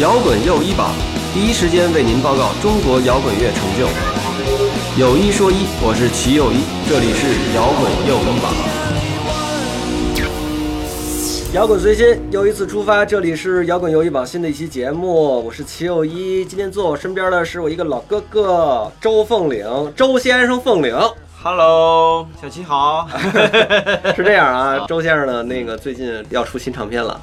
摇滚又一榜，第一时间为您报告中国摇滚乐成就。有一说一，我是齐又一，这里是摇滚又一榜。摇滚随心又一次出发，这里是摇滚又一榜新的一期节目，我是齐又一。今天坐我身边的是我一个老哥哥周凤岭，周先生凤岭。Hello，小齐好。是这样啊，周先生呢，那个最近要出新唱片了，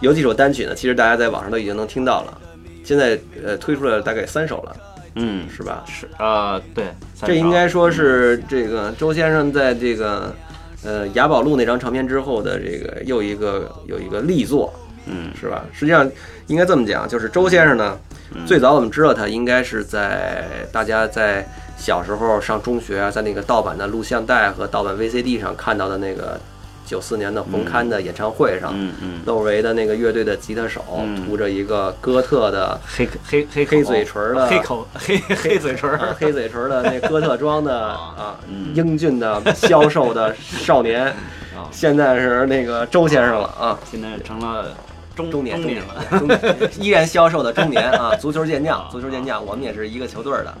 有几首单曲呢，其实大家在网上都已经能听到了。现在呃推出了大概三首了，嗯，是吧？是呃，对，这应该说是这个周先生在这个呃雅宝路那张唱片之后的这个又一个有一个力作，嗯是吧？实际上应该这么讲，就是周先生呢，嗯最早我们知道他应该是在大家在小时候上中学啊，在那个盗版的录像带和盗版 VCD 上看到的那个九四年的红磡的演唱会上，嗯嗯，窦唯的那个乐队的吉他手嗯涂着一个哥特的黑黑黑 黑嘴唇儿的黑口黑黑嘴唇黑嘴唇的那哥特装的 啊嗯英俊的消瘦的少年，啊，现在是那个周先生了啊。现在成了中中年，中年了了。，中年依然消瘦的中年啊！足球健将，足球健将，我们也是一个球队的。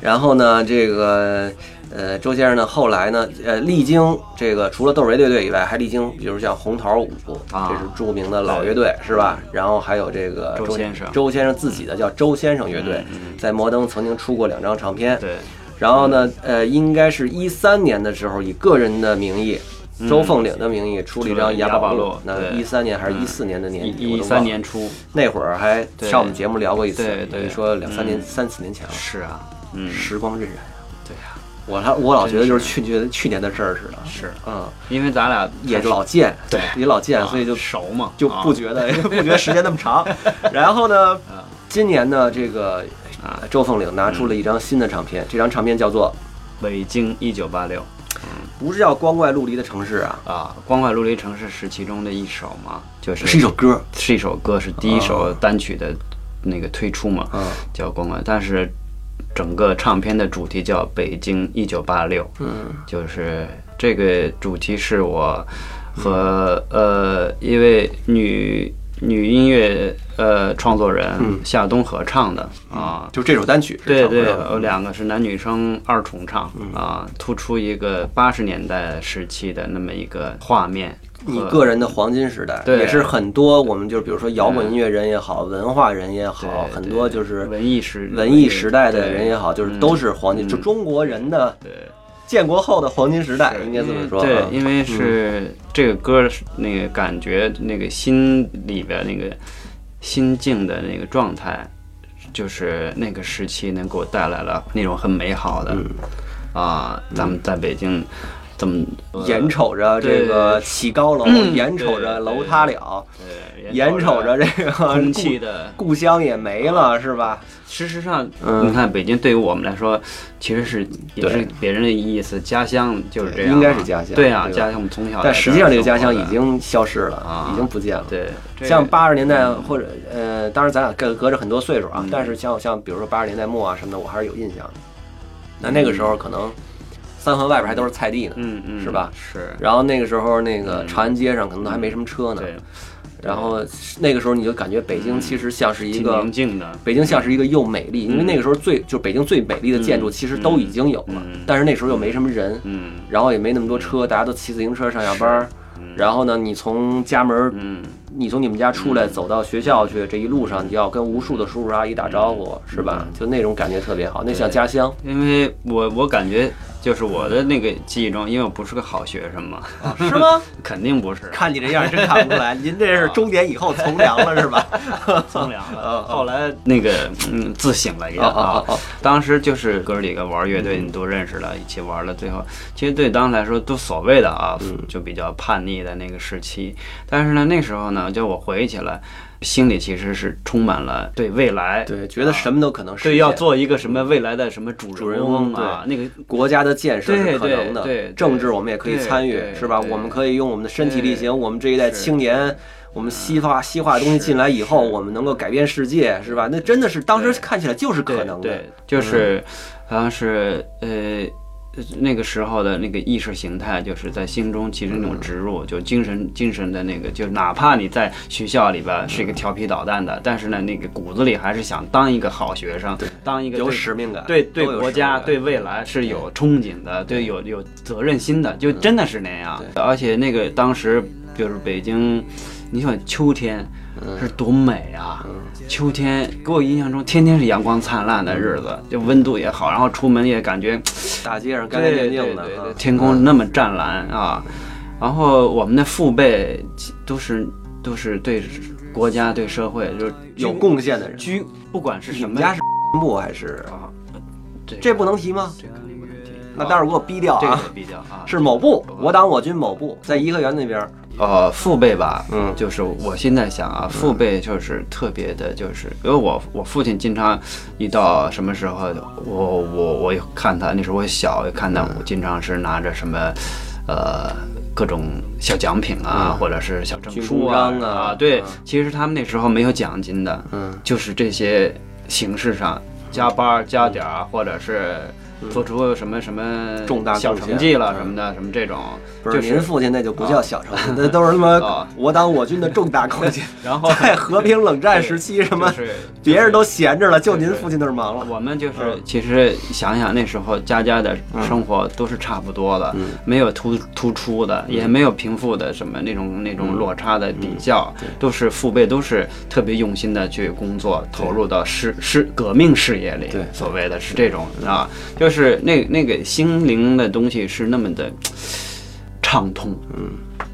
然后呢，这个呃，周先生呢，后来呢，呃，历经这个除了窦唯乐队以外，还历经比如像红桃五，啊这是著名的老乐队，是吧？然后还有这个周先生周先生自己的叫周先生乐队嗯，嗯在摩登曾经出过两张唱片。对，然后呢，呃，应该是一三年的时候，以个人的名义。周凤岭的名义出了一张《雅宝路那一三年还是嗯一四年的年底？我一三年初那会儿还上我们节目聊过一次，对对你说两三年、嗯三四年前了，是啊，嗯，时光荏苒。我还我老觉得就是真去觉得去年的事儿似的，是，嗯，因为咱俩也老见，对也老见，啊所以就熟嘛，就啊不觉得不觉得时间那么长。然后呢啊，今年呢，这个啊周凤岭拿出了一张新的唱片，这张唱片叫做北京一九八六不是叫《光怪陆离的城市》啊，啊，光怪陆离城市是其中的一首嘛，就是是一首歌，是一首歌，是第一首单曲的那个推出嘛，嗯叫《光怪》，但是整个唱片的主题叫《北京一九八六》，嗯。就是这个主题是我和呃一位女女音乐呃创作人嗯。夏冬合唱的啊。就这首单曲是对对，有两个是男女生二重唱嗯。啊，突出一个八十年代时期的那么一个画面。你个人的黄金时代，对也是很多我们就是比如说摇滚音乐人也好，文化人也好，很多就是文艺时文艺时代的人也好，就是都是黄金，嗯就中国人的对。建国后的黄金时代，应该这么说。对啊，因为是这个歌是那个感觉，那个心里边那个心境的那个状态，就是那个时期能给我带来了那种很美好的嗯啊。咱们在北京这么眼瞅着这个起高楼，嗯眼瞅着楼塌了，对眼瞅着这个 空气故的。故乡也没了，是吧？事实上，嗯。你看北京对于我们来说，其实是也是别人的意思，家乡就是这样啊，应该是家乡对啊，家乡我们从小但实际上，这个家乡已经消失了啊，已经不见了。对，像八十年代或者呃，当然咱俩隔隔着很多岁数啊嗯，但是像像比如说八十年代末啊什么的，我还是有印象的。那那个时候可能三环外边还都是菜地呢，嗯嗯是吧？是，然后那个时候那个嗯。长安街上可能都还没什么车呢，对，然后那个时候你就感觉北京其实像是一个宁静的，北京像是一个又美丽，因为那个时候最就北京最美丽的建筑嗯其实都已经有了嗯，但是那时候又没什么人，嗯。然后也没那么多车，大家都骑自行车上下班儿。嗯。然后呢，你从家门，嗯你从你们家出来走到学校去，这一路上你就要跟无数的叔叔阿姨打招呼，是吧？就那种感觉特别好，那像家乡。因为我我感觉就是我的那个记忆中，因为我不是个好学生嘛，是吗？肯定不是，看你这样真看不出来，您这是中年以后从良了是吧？从良 哦了。后来那个嗯自省了一下啊当时就是哥几个玩乐队，你都认识了，一起玩了，最后其实对当时来说都所谓的啊，嗯就比较叛逆的那个时期。但是呢，那时候呢，就我回忆起来，心里其实是充满了对未来，对，觉得什么都可能实现。对要做一个什么未来的什么主主人翁翁啊，那个国家的建设是对可能的，对对政治我们也可以参与是吧？我们可以用我们的身体力行，我们这一代青年，我们西化西化的东西进来以后，我们能够改变世界，是吧？那真的是当时看起来就是可能的对，对，就是好像是呃那个时候的那个意识形态，就是在心中其实那种植入，就精神精神的那个，就哪怕你在学校里边是一个调皮捣蛋的，但是呢，那个骨子里还是想当一个好学生，当一个有使命感，对对国家、对未来是有憧憬的，对有有责任心的，就真的是那样。而且那个当时就是北京，你想秋天是多美啊！嗯秋天给我印象中天天是阳光灿烂的日子，就温度也好，然后出门也感觉大街上干干净净的天空那么湛蓝啊。然后我们的父辈都是都是对国家对社会就是有贡献的人。居，不管是什么你们家是部还是？啊，这这不能提吗？这个。那待会儿给我逼掉这个啊！得比较啊，是某部，我党我军某部，在颐和园那边。呃父辈吧，嗯就是我现在想啊，父辈就是特别的，就是因为我我父亲经常一到什么时候，我我我也看他那时候我小，也看他我经常是拿着什么，呃。各种小奖品啊，嗯或者是小证书啊啊对嗯，其实他们那时候没有奖金的，嗯，就是这些形式上加班儿加点儿，或者是做出什么什么嗯重大小成绩了嗯。什么的，什么这种，不，就是是您父亲那就不叫小成绩，那都是什么啊我党我军的重大贡献。然后在和平冷战时期，什么别人都闲着了，就您父亲那儿忙了。我们就是嗯。其实想想那时候家家的生活都是差不多的，嗯。没有突突出的，也没有贫富的什么那种那种落差的比较，都是父辈都是特别用心的去工作，投入到事事革命事业里。对。所谓的是这种啊，就是那那个心灵的东西是那么的畅通。嗯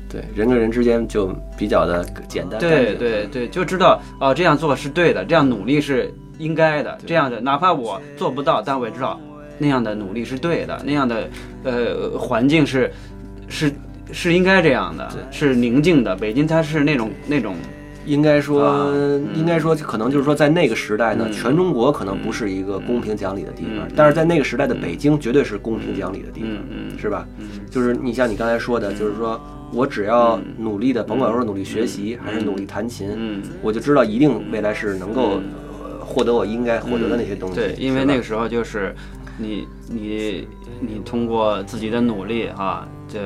对，人跟人之间就比较的简单。对对对，就知道哦，这样做是对的，这样努力是应该的，这样的哪怕我做不到，但我也知道那样的努力是对的，那样的呃环境是是是应该这样的，是宁静的。北京它是那种那种应该说应该说，可能就是说，在那个时代呢，嗯全中国可能不是一个公平讲理的地方嗯，但是在那个时代的北京，绝对是公平讲理的地方是吧？嗯就是你像你刚才说的，就是说我只要努力的，甭管说是努力学习还是努力弹琴，嗯。我就知道一定未来是能够呃获得我应该获得的那些东西。对，因为那个时候就是你你你通过自己的努力啊，这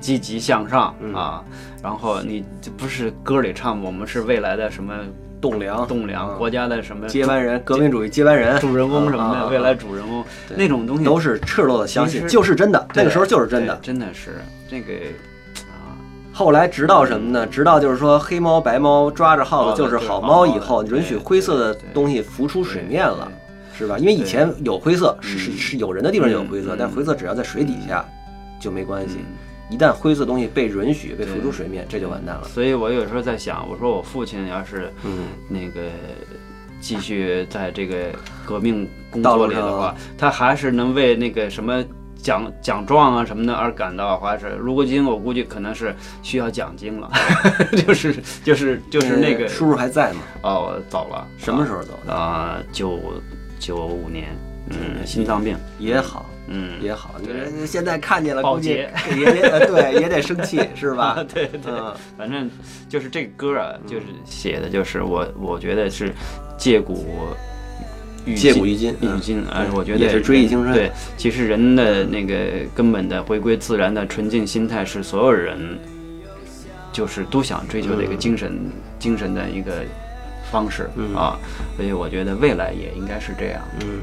积极向上嗯。啊，然后你这不是歌里唱我们是未来的什么栋梁、栋梁，国家的什么接班人、革命主义接班人、主人公什么的，未来主人公那种东西都是赤裸的相信，就是真的。那个时候就是真的。真的是这个啊，后来直到什么呢？直到就是说黑猫白猫抓着耗子就是好猫以后，允许灰色的东西浮出水面了，是吧？因为以前有灰色，是是是有人的地方有灰色嗯，但灰色只要在水底下就没关系。嗯。一旦灰色东西被允许被浮出水面，这就完蛋了。所以我有时候在想，我说我父亲要是嗯，那个继续在这个革命工作里的话，他还是能为那个什么奖奖状啊什么的而感到，还是如果今我估计可能是需要奖金了，就是就是就是那个呃叔叔还在吗？哦，我走了，什么时候走的？啊？九九五年，嗯，心脏病，也好。嗯，也好，你对。人现在看见了，估计洁也得呃对，也得生气，是吧？对对，嗯。反正就是这歌啊，就是写的就是我我觉得是借古借古喻今，嗯。喻今，啊我觉得也是追忆青春对，其实人的那个根本的回归自然的纯净心态，是所有人就是都想追求的一个嗯。精神、精神的一个方式、嗯。啊。所以我觉得未来也应该是这样。嗯，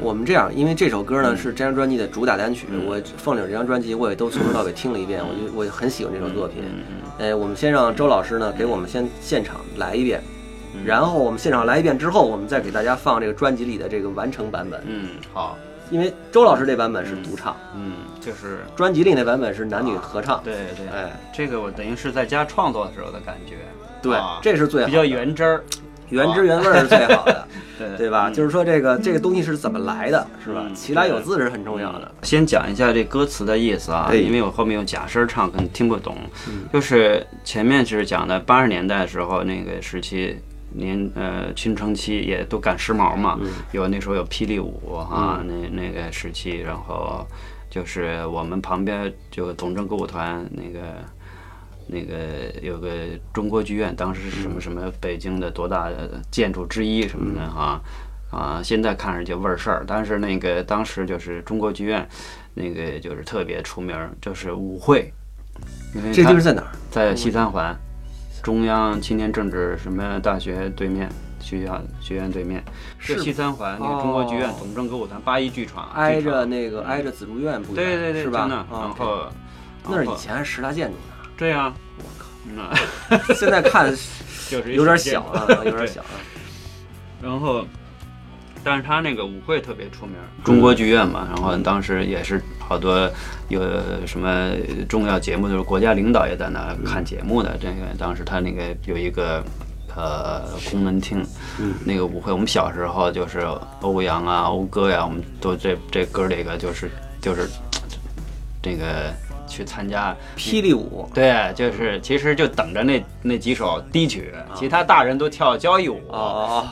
我们这样，因为这首歌呢是这张专辑的主打单曲，嗯。我凤岭这张专辑我也都从头到尾听了一遍，我就我很喜欢这首作品。嗯哎，我们先让周老师呢给我们先现场来一遍，嗯。然后我们现场来一遍之后，我们再给大家放这个专辑里的这个完成版本，嗯，好，因为周老师这版本是独唱，嗯，就是。专辑里那版本是男女合唱。对对，哎，这个我等于是在家创作的时候的感觉，对啊，这是最好比较原汁儿，原汁原味儿是最好的，对对吧？嗯就是说这个这个东西是怎么来的，是吧？嗯其来有自是很重要的。先讲一下这歌词的意思啊，哎因为我后面用假声唱，可能听不懂。嗯就是前面是讲的八十年代的时候那个时期，年呃青春期也都赶时髦嘛，嗯有那时候有霹雳舞啊，那那个时期，然后就是我们旁边就总政歌舞团那个。那个有个中国剧院，当时是什么什么北京的多大的建筑之一什么的啊，啊，现在看着就味儿事儿，但是那个当时就是中国剧院，那个就是特别出名儿，就是舞会，这地方在哪儿？在西三环中央青年政治什么大学对面，学校学院对面，是西三环那个中国剧院哦总政歌舞团八一剧场，挨着那个挨着紫竹院不远，对对对，是吧？然后那是然后以前十大建筑呢，对呀，我靠，那 现在看 就是有点小小啊，有点小了。然后，但是他那个舞会特别出名，中国剧院嘛，然后当时也是好多有什么重要节目，就是国家领导也在那看节目的。这个当时他那个有一个呃功能厅，嗯那个舞会，我们小时候就是欧阳啊、讴歌呀，我们都这这哥几个就是就是这个去参加霹雳舞对，就是其实就等着那那几首低曲，其他大人都跳交谊舞。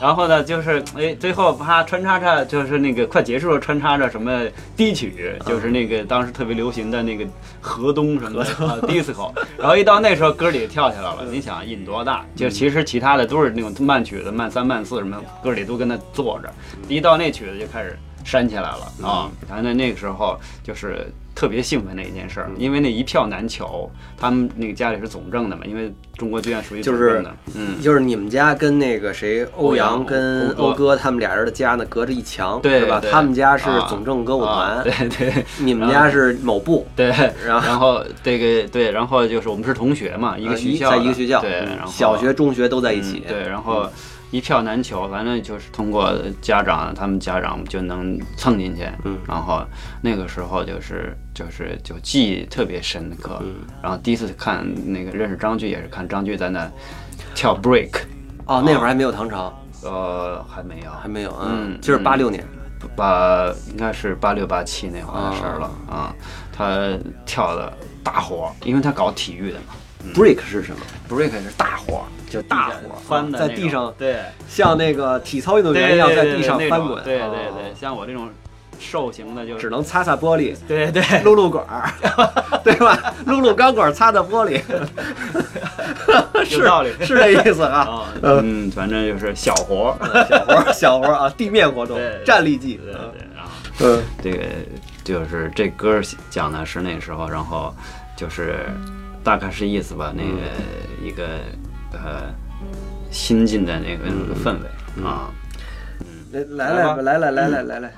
然后呢，就是哎，最后啪穿插着，就是那个快结束了，穿插着什么低曲，就是那个当时特别流行的那个河东什么的啊 disco。然后一到那时候，歌里跳起来了，你想瘾多大？就其实其他的都是那种慢曲子，慢三慢四什么，歌里都跟那坐着。一到那曲子就开始煽起来了啊！然后那，那个时候就是特别兴奋的一件事儿，因为那一票难求，他们那个家里是总政的嘛，因为中国剧院属于总政的，嗯哦，。就是你们家跟那个谁欧阳跟欧哥他们俩人的家呢，隔着一墙，对吧？他们家是啊总政歌舞啊团，对对你们家是某部，对，然后然后这个对，然后就是我们是同学嘛，一个呃学校的，在一个学校，对，嗯然后小学、中学都在一起嗯。对，然后一票难求，反正就是通过家长，他们家长就能蹭进去，嗯。然后那个时候就是就是就记忆特别深刻，嗯。然后第一次看那个认识张炬也是看张炬在那跳 break，哦，那会儿还没有唐朝，呃，还没有，还没有，嗯就是八六年，八应该是八六八七那会儿的事儿了啊、他跳的大火，因为他搞体育的嘛 break 是什么？，break 是大活儿，就大活儿翻的在地上对。像那个体操运动员一样在地上翻滚，对对哦对，像我这种瘦型的就只能擦擦玻璃，对对撸撸管儿，对吧？撸撸钢管，擦擦玻璃，是道理是这意思啊。啊，嗯，反正就是小活儿，小活儿，小活儿啊，地面活动，站立技，对对对，然后嗯这个就是这歌儿讲的是那时候，然后就是大概是意思吧，那个一个呃新进的那个那个氛围啊，来来来来来来来来来，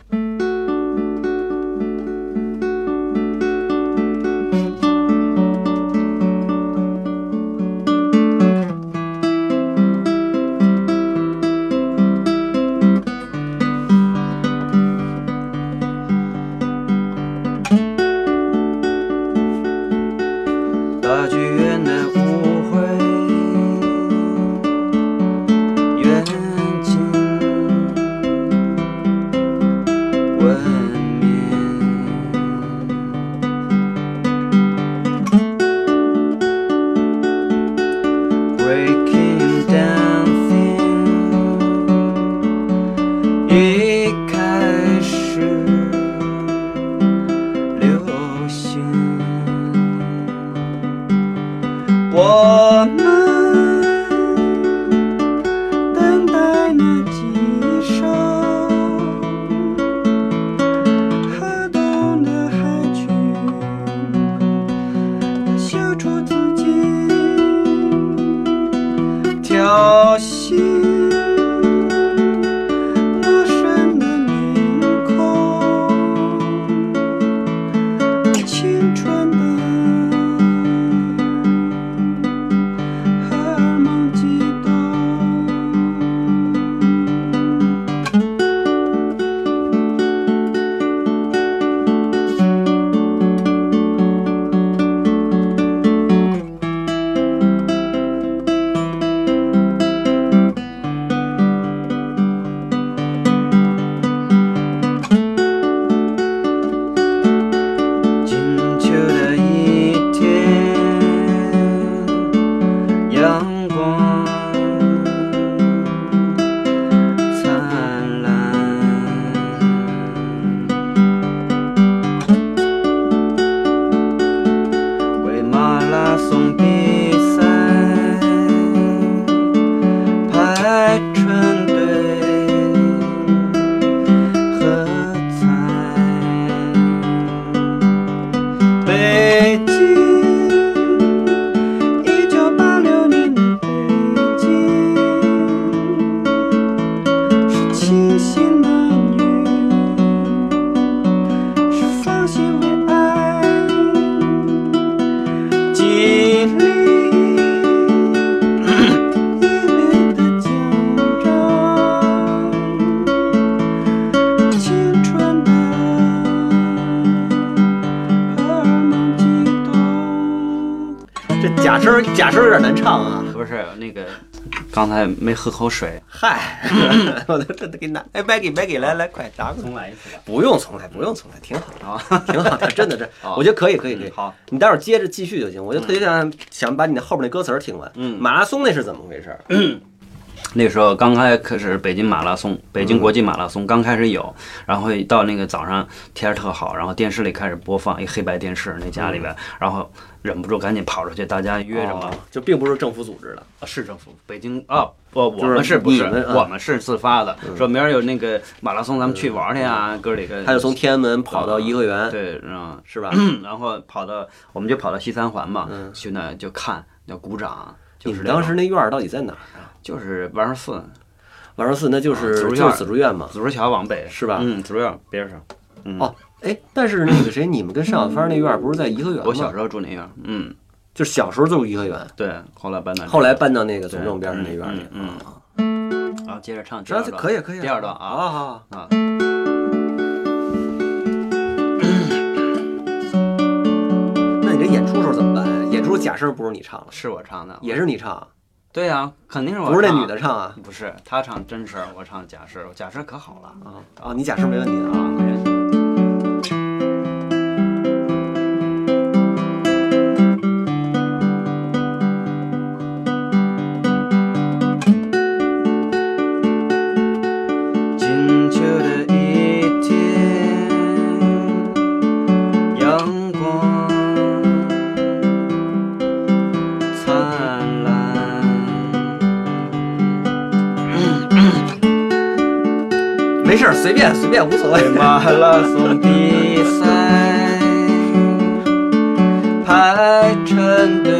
假声有点难唱啊。不是那个，刚才没喝口水，嗨，我这这给拿，哎，Maggie Maggie 来来，快拿过来。重来一次吧。不用重来，不用重来，挺好的，啊，挺好的，真的是，哦我觉得可以，可以，可以。好，你待会儿接着继续就行。我就特别想想把你那后边那歌词儿听完。嗯马拉松那是怎么回事？那时候刚开始北京马拉松，北京国际马拉松刚开始有，然后到那个早上天儿特好，然后电视里开始播放一黑白电视，那家里边，然后忍不住赶紧跑出去，大家约着嘛哦，就并不是政府组织的。啊市政府，北京啊，不，我们是不是？我们是自发的，说明儿有那个马拉松，咱们去玩去啊，哥儿几个。他就从天安门跑到颐和园，对，嗯，是吧？然后跑到我们就跑到西三环嘛，嗯去那就看，要鼓掌，就你们当是那种时那院儿到底在哪儿啊？就是万寿寺万寿寺那就是就是紫竹院嘛。紫竹桥往北是吧嗯，紫竹院边上。嗯哦，哎，但是那个谁，你们跟尚小芳那院不是在颐和园吗？我小时候住那院，嗯，就是小时候住颐和园，对，后来搬到后来搬到那个总政边上那院儿里。嗯啊然后接着唱第这二段，可以可以。第二段啊好好好。啊，那你这演出时候怎么办呀？演出假声不是你唱的，是我唱的，也是你唱，对呀，肯定是我不是那唱女的唱啊？不是，她唱真声，我唱假声，假声可好了啊啊，你假声没问题的啊。事儿，随便随便，无所谓。马拉松比赛排成队，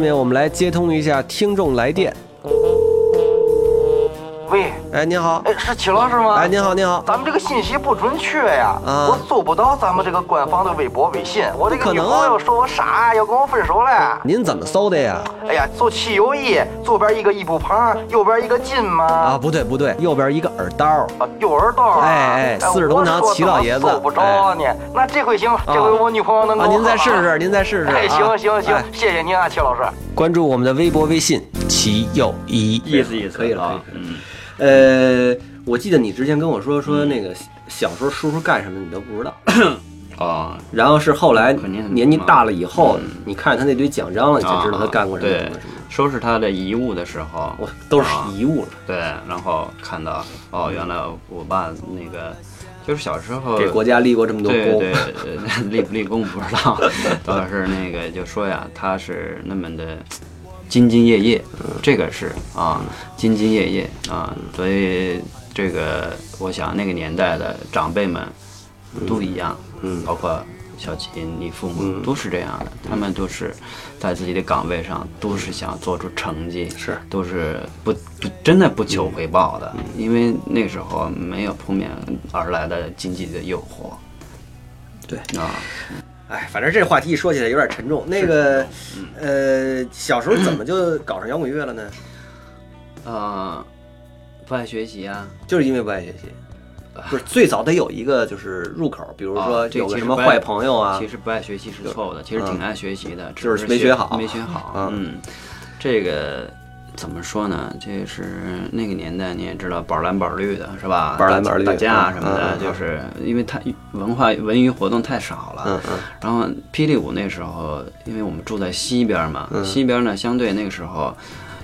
下面我们来接通一下听众来电。喂，哎，您好，哎，是齐老师吗？哎，您好，您好。咱们这个信息不准确呀，啊我搜不到咱们这个官方的微博、微信。我这个女朋友说我傻，要跟我分手了。您怎么搜的呀？哎呀，搜汽油一，左边一个一步旁，右边一个金吗。啊，不对不对，右边一个耳刀。啊，右耳刀啊。哎哎四世同堂我说齐老爷子搜不着你。那这回行了，这回我女朋友能啊，您再试试，。您再试试。哎，行啊行行哎，谢谢您啊，齐老师。关注我们的微博、微信“齐友一”，意思意思可以了，啊可以了。呃，我记得你之前跟我说说那个小时候叔叔干什么你都不知道，啊，然后是后来年纪大了以后嗯，你看他那堆奖章了，你才知道他干过什么。收拾他的遗物的时候，我，都是啊。遗物了，对，然后看到哦，原来我爸那个就是小时候给国家立过这么多功。对立不立功不知道，倒是那个就说呀，他是那么的兢兢业业，这个是啊，兢兢业业啊，所以这个我想那个年代的长辈们都一样，嗯。包括小琴、你父母嗯。都是这样的，他们都是在自己的岗位上，都是想做出成绩，是。都是不不真的不求回报的，因为那时候没有扑面而来的经济的诱惑。对。啊，哎，反正这话题一说起来有点沉重。那个，呃，小时候怎么就搞上摇滚乐了呢？呃，不爱学习啊，就是因为不爱学习。不是最早得有一个就是入口，比如说啊这有个什么坏朋友啊其，实不爱学习是错误的，其实挺爱学习的，只就是是没学好没学好。嗯嗯，这个怎么说呢？这是那个年代你也知道，宝蓝宝绿的是吧？宝蓝宝绿打架什么的，就是因为太文化文娱活动太少了。嗯嗯然后霹雳舞那时候，因为我们住在西边嘛，嗯西边呢相对那个时候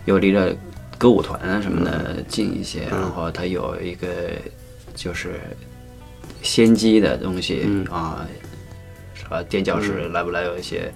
又离着歌舞团啊什么嗯的近一些，然后它有一个就是先机的东西、嗯啊。垫脚石来不来有一些，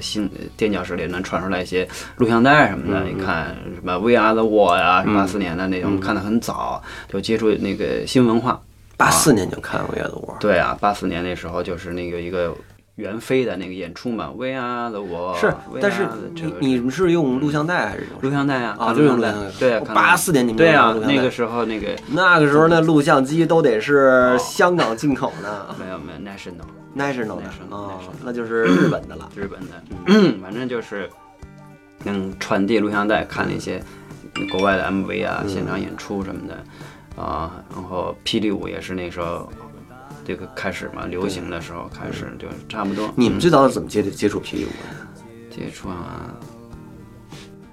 新垫脚石里能传出来一些录像带什么的。嗯你看什么《We Are the World》呀，八四年的那种，看的很早，就接触那个新文化。八四年就看过《VR 的我》，对啊，八四年那时候就是那个一个袁飞的那个演出嘛，《We Are the World》是，但是你你们是用录像带还是用录像带啊，啊看就用录像带。对八四年你们对啊那个时候那个那个时候那录像机都得是香港进口的没有没有 National，national 的啊那就是日本的了。日本的，嗯，反正就是能传递录像带，看那些国外的 MV 啊、现场演出什么的啊，然后霹雳舞也是那时候这个开始嘛，流行的时候开始就差不多。你们最早是怎么接接触霹雳舞的？接触啊，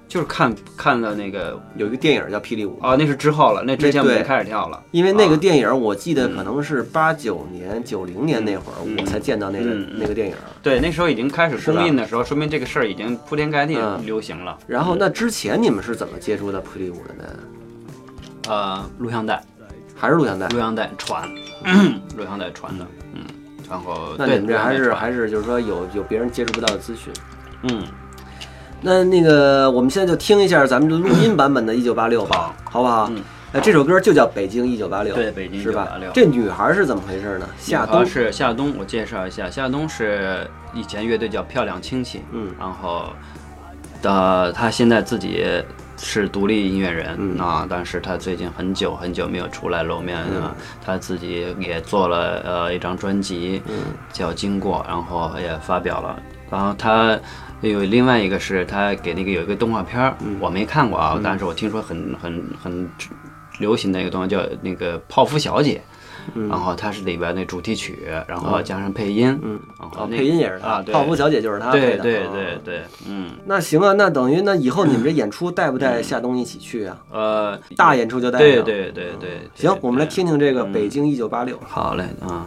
就是看看了那个有一个电影叫《霹雳舞》，哦，那是之后了，那之前我对。们开始跳了，因为那个啊。电影我记得可能是八九年、九零年那会儿嗯。我才见到那个那个电影。对那时候已经开始是吧？公映的时候，说明这个事儿已经铺天盖地嗯。流行了。然后那之前你们是怎么接触到霹雳舞的呢？呃，录像带，还是录像带？录像带传，录像带传的，嗯，然后那你们这还是还是是就是说有有别人接触不到的资讯。嗯，那那个我们现在就听一下咱们的录音版本的《一九八六》吧，好不好？嗯呃，这首歌就叫《北京一九八六》，对北京是吧1986？这女孩是怎么回事呢？夏冬夏是夏冬，我介绍一下，夏冬是以前乐队叫漂亮亲戚，嗯然后的他现在自己是独立音乐人、嗯啊，但是他最近很久很久没有出来露面啊，他自己也做了呃一张专辑，叫《经过》，然后也发表了，然后他。有另外一个是他给那个有一个动画片儿，我没看过啊，但是我听说很很很流行的一个动画叫那个泡芙小姐，然后它是里边那主题曲，然后加上配音，嗯，哦，然后那配音也是他啊，泡芙小姐就是他配的。对对哦。对对，嗯，那行啊，那等于那以后你们这演出带不带夏冬一起去啊？呃，大演出就带上。对对对对，行对，我们来听听这个《嗯。北京一九八六》。好嘞啊。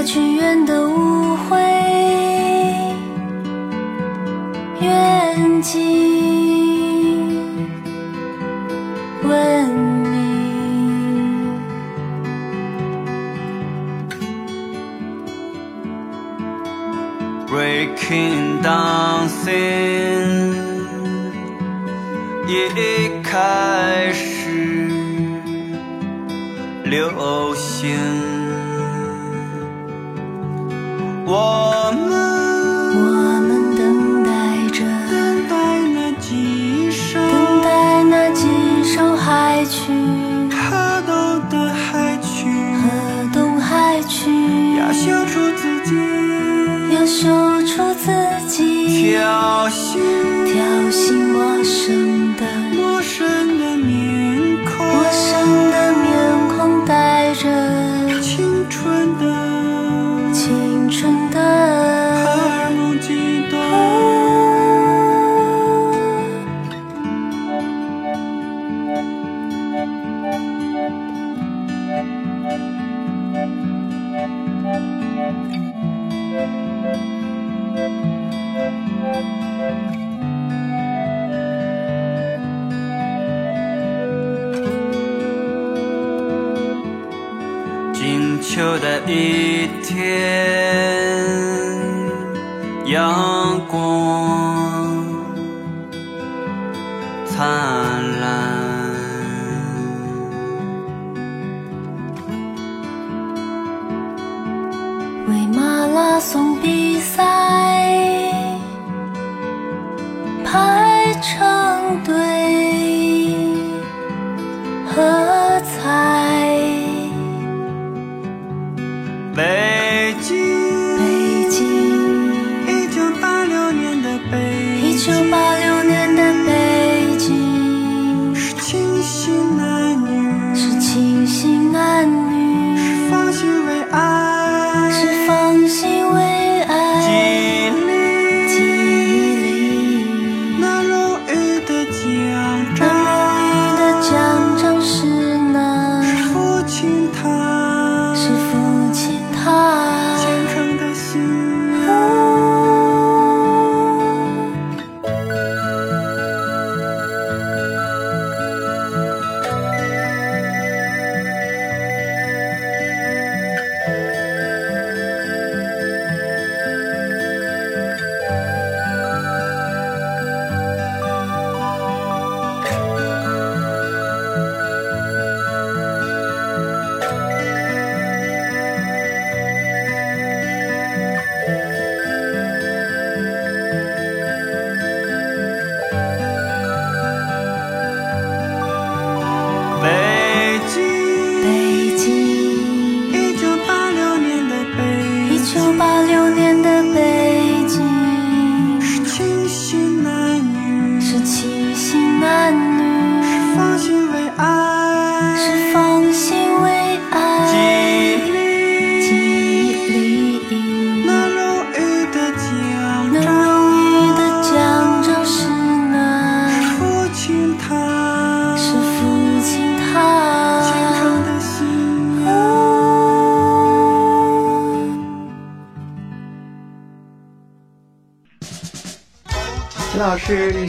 大剧院的舞会，远近闻名。Breaking dancing 也开始流行，我们我们等待着，等待那几首等待那几首海曲，河东的海曲，河东海曲，要秀出自己，要秀出自己，挑衅挑衅陌生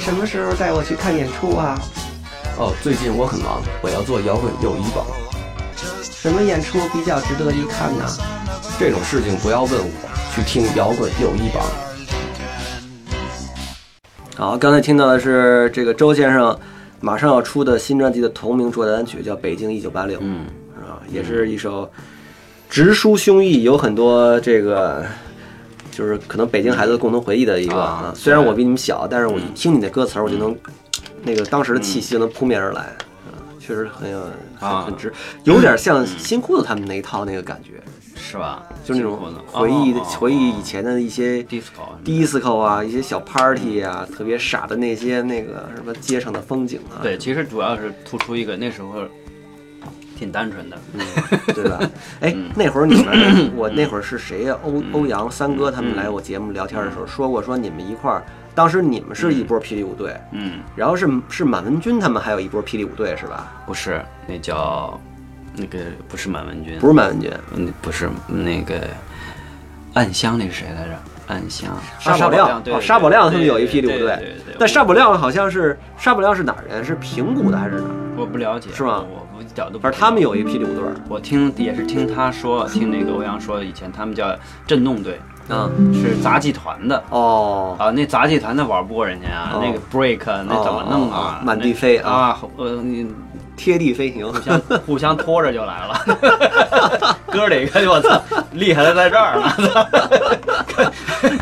什么时候带我去看演出啊？哦，最近我很忙，我要做摇滚又一榜。什么演出比较值得一看呢？这种事情不要问我，去听摇滚又一榜。好，刚才听到的是这个周先生马上要出的新专辑的同名主打单曲，叫《北京一九八六》，嗯，是吧？也是一首直抒胸臆，有很多这个就是可能北京孩子的共同回忆的一个啊啊。虽然我比你们小，但是我一听你的歌词儿，我就能那个当时的气息就能扑面而来，啊，确实很有很啊。很值，有点像新裤子他们那一套那个感觉，是吧？就是那种回忆回忆以前的一些 disco disco 啊，一些小 party 啊，特别傻的那些那个什么街上的风景啊，对，其实主要是突出一个那时候挺单纯的，对吧？哎，嗯。那会儿你们，我那会儿是谁呀、欧欧阳、三哥他们来我节目聊天的时候说过，说你们一块儿，当时你们是一波霹雳舞队，嗯，然后是是满文军他们还有一波霹雳舞队是吧？不是，那叫那个不是满文军，不是满文军，嗯，不是那个暗香，那是谁来着？暗香，沙宝亮，对哦，沙宝亮他们有一霹雳舞队但沙宝亮好像是沙宝亮是哪儿人？是平谷的还是哪儿？我不了解，是吗我我一点都不知道。反正他们有一霹雳舞队儿我听也是听他说，听那个欧阳说，以前他们叫震动队，嗯，是杂技团的。哦，啊，那杂技团的玩不过人家啊，哦那个 break 那怎么弄啊？哦满地飞啊啊，呃，你贴地飞行，互相互相拖着就来了，哥儿几个我操，厉害的在这儿呢。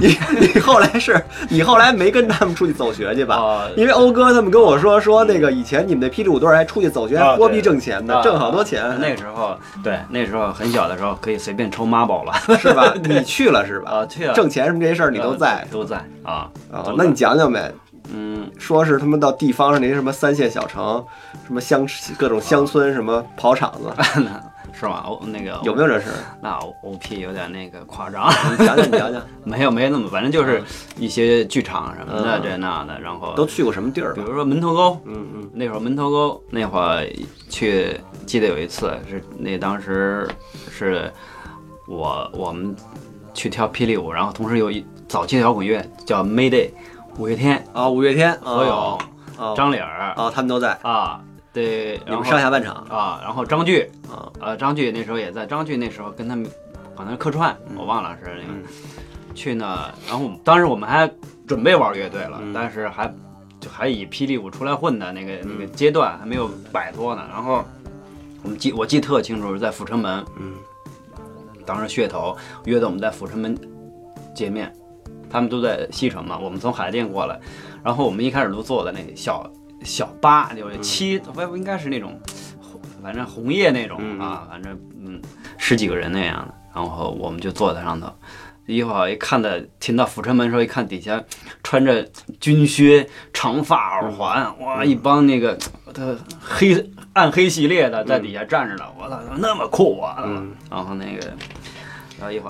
你你后来是你后来没跟他们出去走学去吧？啊因为欧哥他们跟我说说那个以前你们那霹雳舞队还出去走学，啊还货币挣钱呢，啊挣好多钱，那时候对，那时候很小的时候可以随便抽妈宝了，是吧？你去了是吧？啊去了挣钱什么这些事儿你都在都在啊啊那你讲讲呗。嗯，说是他们到地方上那些什么三线小城，什么乡各种乡村什么跑场子，是吗？哦，那个有没有这事儿？那 O P 有点那个夸张，你讲讲，你讲讲，没有没那么，反正就是一些剧场什么的嗯。这那的，然后都去过什么地儿？比如说门头沟，嗯嗯。那会儿门头沟那会儿去，记得有一次是那当时是我我们去跳霹雳舞，然后同时有一早期的摇滚乐叫 Mayday，五月天、啊，五月天，何勇、哦张磊儿啊，他们都在，啊，对，你们然后上下半场。啊，然后张炬。啊，呃，张炬那时候也在，张炬那时候跟他们可能是客串，我忘了是那个、嗯。去呢，然后当时我们还准备玩乐队了，嗯。但是还就还以霹雳舞出来混的那个那个阶段还没有摆脱呢，然后我们记我记特清楚是在阜成门，嗯，当时噱头约的我们在阜成门见面，他们都在西城嘛，我们从海淀过来，然后我们一开始都坐的那小小巴，就是七，不、应该是那种，反正红叶那种嗯啊，反正嗯十几个人那样的，然后我们就坐在上头。一会儿一看到停到阜成门的时候，一看底下穿着军靴、长发耳环，哇，一帮那个他黑暗黑系列的在底下站着呢，我操，那么酷啊！嗯。然后那个，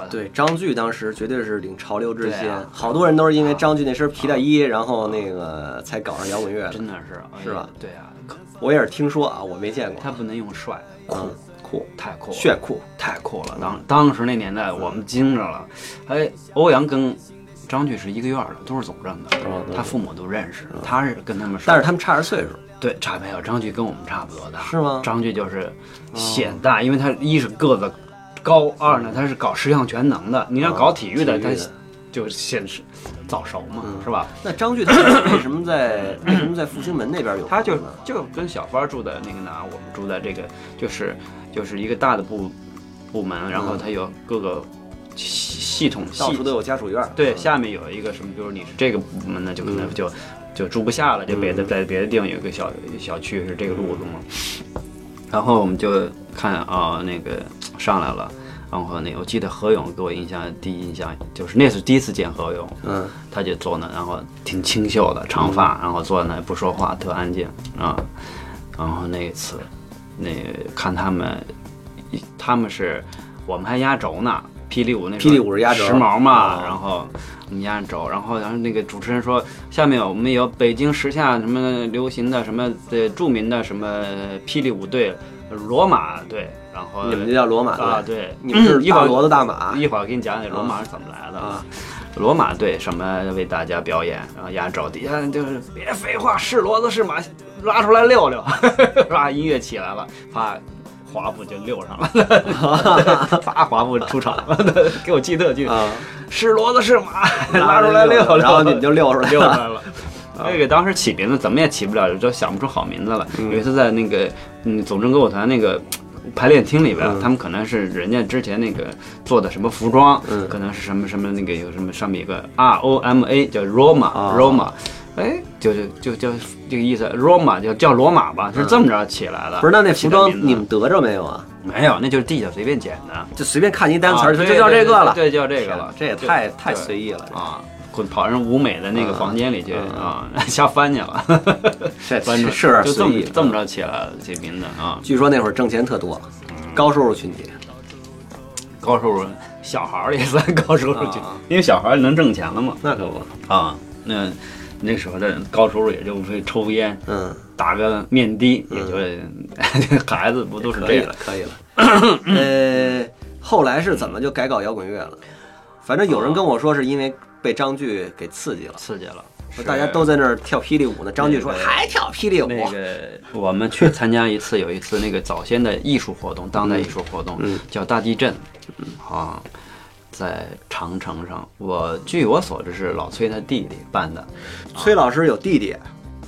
对，张炬当时绝对是领潮流之先，啊好多人都是因为张炬那身皮带衣，然后那个才搞上摇滚乐的。真的是是吧？对啊，我也是听说啊，我没见过。他不能用帅，酷嗯，酷，太酷了，炫酷，太酷了。当当时那年代我们惊着了，哎，欧阳跟张炬是一个院儿的，都是总政的，嗯他父母都认识，他是跟他们，但是他们差着岁数，对差没有，张炬跟我们差不多大，是吗张炬就是显大，因为他一是个子高，二呢他是搞十项全能的，你要搞体育的，他就显示早熟嘛，是吧？那张俊他为什么在 为什么在复兴门那边有？他就就跟小芳住的那个哪，我们住在这个就是就是一个大的部部门，然后他有各个系系统系到处都有家属院。对，下面有一个什么，比如你是这个部门的，就可能就、就住不下了，就别的在别的地方有一个小小区是这个路子嘛。然后我们就看啊、那个上来了，然后那我记得何勇给我印象第一印象就是那是第一次见何勇，嗯，他就坐那，然后挺清秀的长发，然后坐在那不说话，特安静啊。然后那一次，那看他们，他们是我们还压轴呢，霹雳舞那霹雳舞是压轴。时髦嘛，哦。然后我们压轴，然后然后那个主持人说，下面我们有北京时下什么流行的什么的著名的什么霹雳舞队，罗马队，然后你们这叫罗马队。啊，对，你们是一会儿大骡子大马。一会儿给你讲讲罗马是怎么来的啊。罗马队什么为大家表演，然后压轴底下就是别废话，是骡子是马，拉出来溜溜，是吧，音乐起来了，啪，华夫就溜上了，啪，华夫出场了，给我记特清，啊，是骡子是马，拉出 来溜溜，然后你们就溜出来溜出来了。那个当时起名字怎么也起不了，就想不出好名字了。有一次在那个嗯总政歌舞团那个 排练厅里边，嗯。他们可能是人家之前那个做的什么服装，嗯。可能是什么什么那个有什么上面有个 R O M A 叫 Roma、啊。Roma，哎，就就就叫这个意思，Roma 就叫罗马吧，是这么着起来的。不是，那那服装你们得着没有啊？没有，那就是地下随便捡的。就随便看一单词啊儿就叫这个了，对，对就叫这个了。这也太太随意了啊！滚跑人舞美的那个嗯房间里去嗯啊，瞎翻去了。这翻着是就这么。这么着起来了，这名字啊，据说那会儿挣钱特多，高收入群体。高收入小孩儿也算高收入群啊，因为小孩儿能挣钱了嘛那可不，啊。那那时候的高收入也就会抽烟，嗯，打个面的，也就 孩子不都是这样可以了，？可以了。呃，后来是怎么就改搞摇滚乐了？反正有人跟我说是因为被张炬给刺激了，刺激了，说大家都在那儿跳霹雳舞呢。张炬说还跳霹雳舞，那个 我们去参加一次，有一次那个早先的艺术活动，当代艺术活动，嗯叫大地震，啊，在长城上。我据我所知是老崔他弟弟办的，崔老师有弟弟，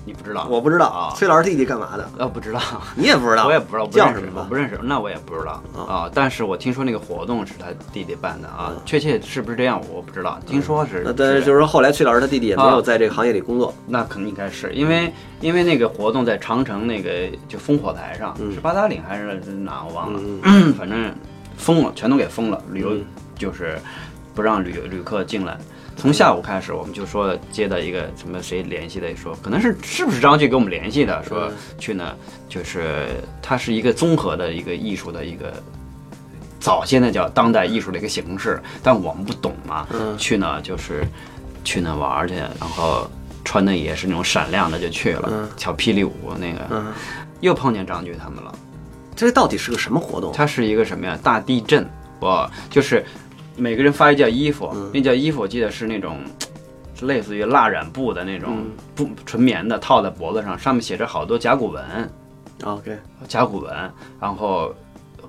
你不知道？我不知道啊。崔老师弟弟干嘛的？呃，不知道，你也不知道？我也不知道，不认识叫什么？我不认识，那我也不知道啊。但是我听说那个活动是他弟弟办的啊，确切是不是这样我不知道，听说是。那但是就是说，后来崔老师他弟弟也没有在这个行业里工作。那可能应该是因为因为那个活动在长城那个就烽火台上，嗯是八达岭还是哪我忘了，嗯反正封了，全都给封了，旅游就是不让旅旅客进来。从下午开始，我们就说接到一个什么谁联系的，说可能是是不是张炬跟我们联系的，说嗯去呢，就是它是一个综合的一个艺术的一个早现在叫当代艺术的一个形式，但我们不懂嘛，嗯去呢就是去那玩儿去，然后穿的也是那种闪亮的就去了，嗯跳霹雳舞那个，嗯，又碰见张炬他们了。这到底是个什么活动？它是一个什么呀？大地震，哇，就是每个人发一件衣服，嗯。那件衣服我记得是那种。类似于蜡染布的那种嗯。布纯棉的，套在脖子上，上面写着好多甲骨文，OK，甲骨文，然后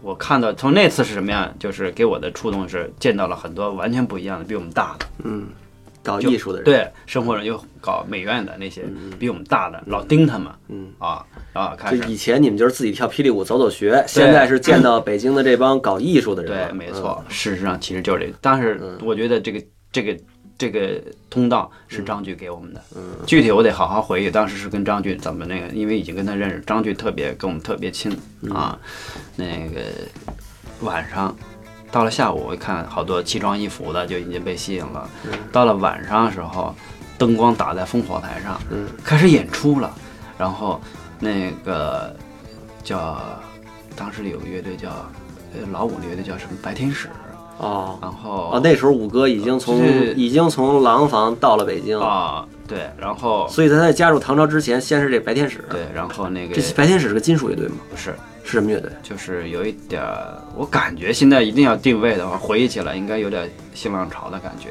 我看到从那次是什么样，就是给我的触动是见到了很多完全不一样的比我们大的，嗯，搞艺术的人，，对，生活人又搞美院的那些比我们大的，老盯他们嗯。啊啊，开始就以前你们就是自己跳霹雳舞走走学，现在是见到北京的这帮搞艺术的人。对，没错，事实上其实就是这个，但是嗯。我觉得这个这个这个通道是张炬给我们的，嗯，具体我得好好回忆，当时是跟张炬怎么那个，因为已经跟他认识，张炬特别跟我们特别亲嗯。啊，那个晚上。到了下午，我一看好多奇装异服的就已经被吸引了。嗯到了晚上的时候，灯光打在烽火台上，嗯开始演出了。然后那个叫当时有个乐队叫呃老五的乐队叫什么白天使，哦然后哦，那时候五哥已经从是已经从廊坊到了北京，啊对，然后所以他在加入唐朝之前，先是这白天使。对，然后那个这白天使是个金属乐队吗？不是，是什么乐队？就是有一点，我感觉现在一定要定位的话，回忆起来应该有点新浪潮的感觉。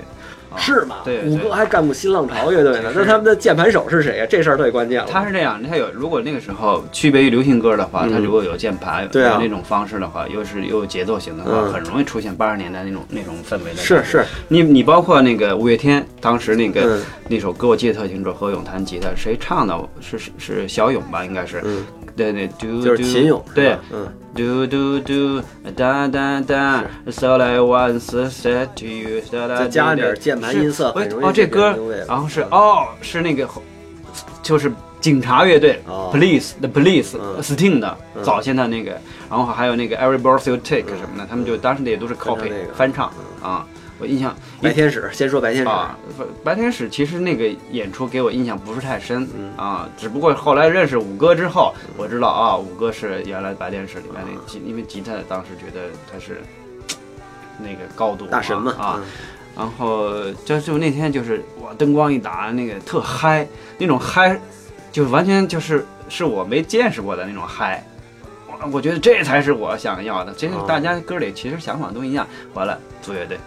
啊是吗？对对五哥还干过新浪潮乐队呢。那他们的键盘手是谁呀？这事儿最关键了。他是这样，他有如果那个时候区别于流行歌的话，嗯他如果有键盘，对啊有那种方式的话，又是又有节奏型的话，嗯很容易出现八十年代那种那种氛围的。是是，你你包括那个五月天，当时那个、嗯那首歌我记得特清楚，何勇弹吉他，谁唱的？是是是小勇吧？应该是。嗯，对对，嘟就是秦勇。对，嗯，嘟嘟嘟，哒哒哒，So I once said to you，再加点键盘音色是很容易哦，这歌然后是哦，是那个，就是警察乐队哦，Police the Police 嗯。Sting 的嗯。早先的那个，然后还有那个 Every Breath You Take 什么的，他们就当时也都是 copy 那个。翻唱啊，我印象白天使，先说白天使。啊，白天使其实那个演出给我印象不是太深嗯啊，只不过后来认识五哥之后，我知道啊，五哥是原来白天使里面那吉，因为吉他当时觉得他是那个高度大神嘛啊，嗯然后就就那天就是哇，灯光一打，那个特嗨，那种嗨，就完全就是是我没见识过的那种嗨。我我觉得这才是我想要的。其实哦大家歌里其实想法都一样。完了组乐队，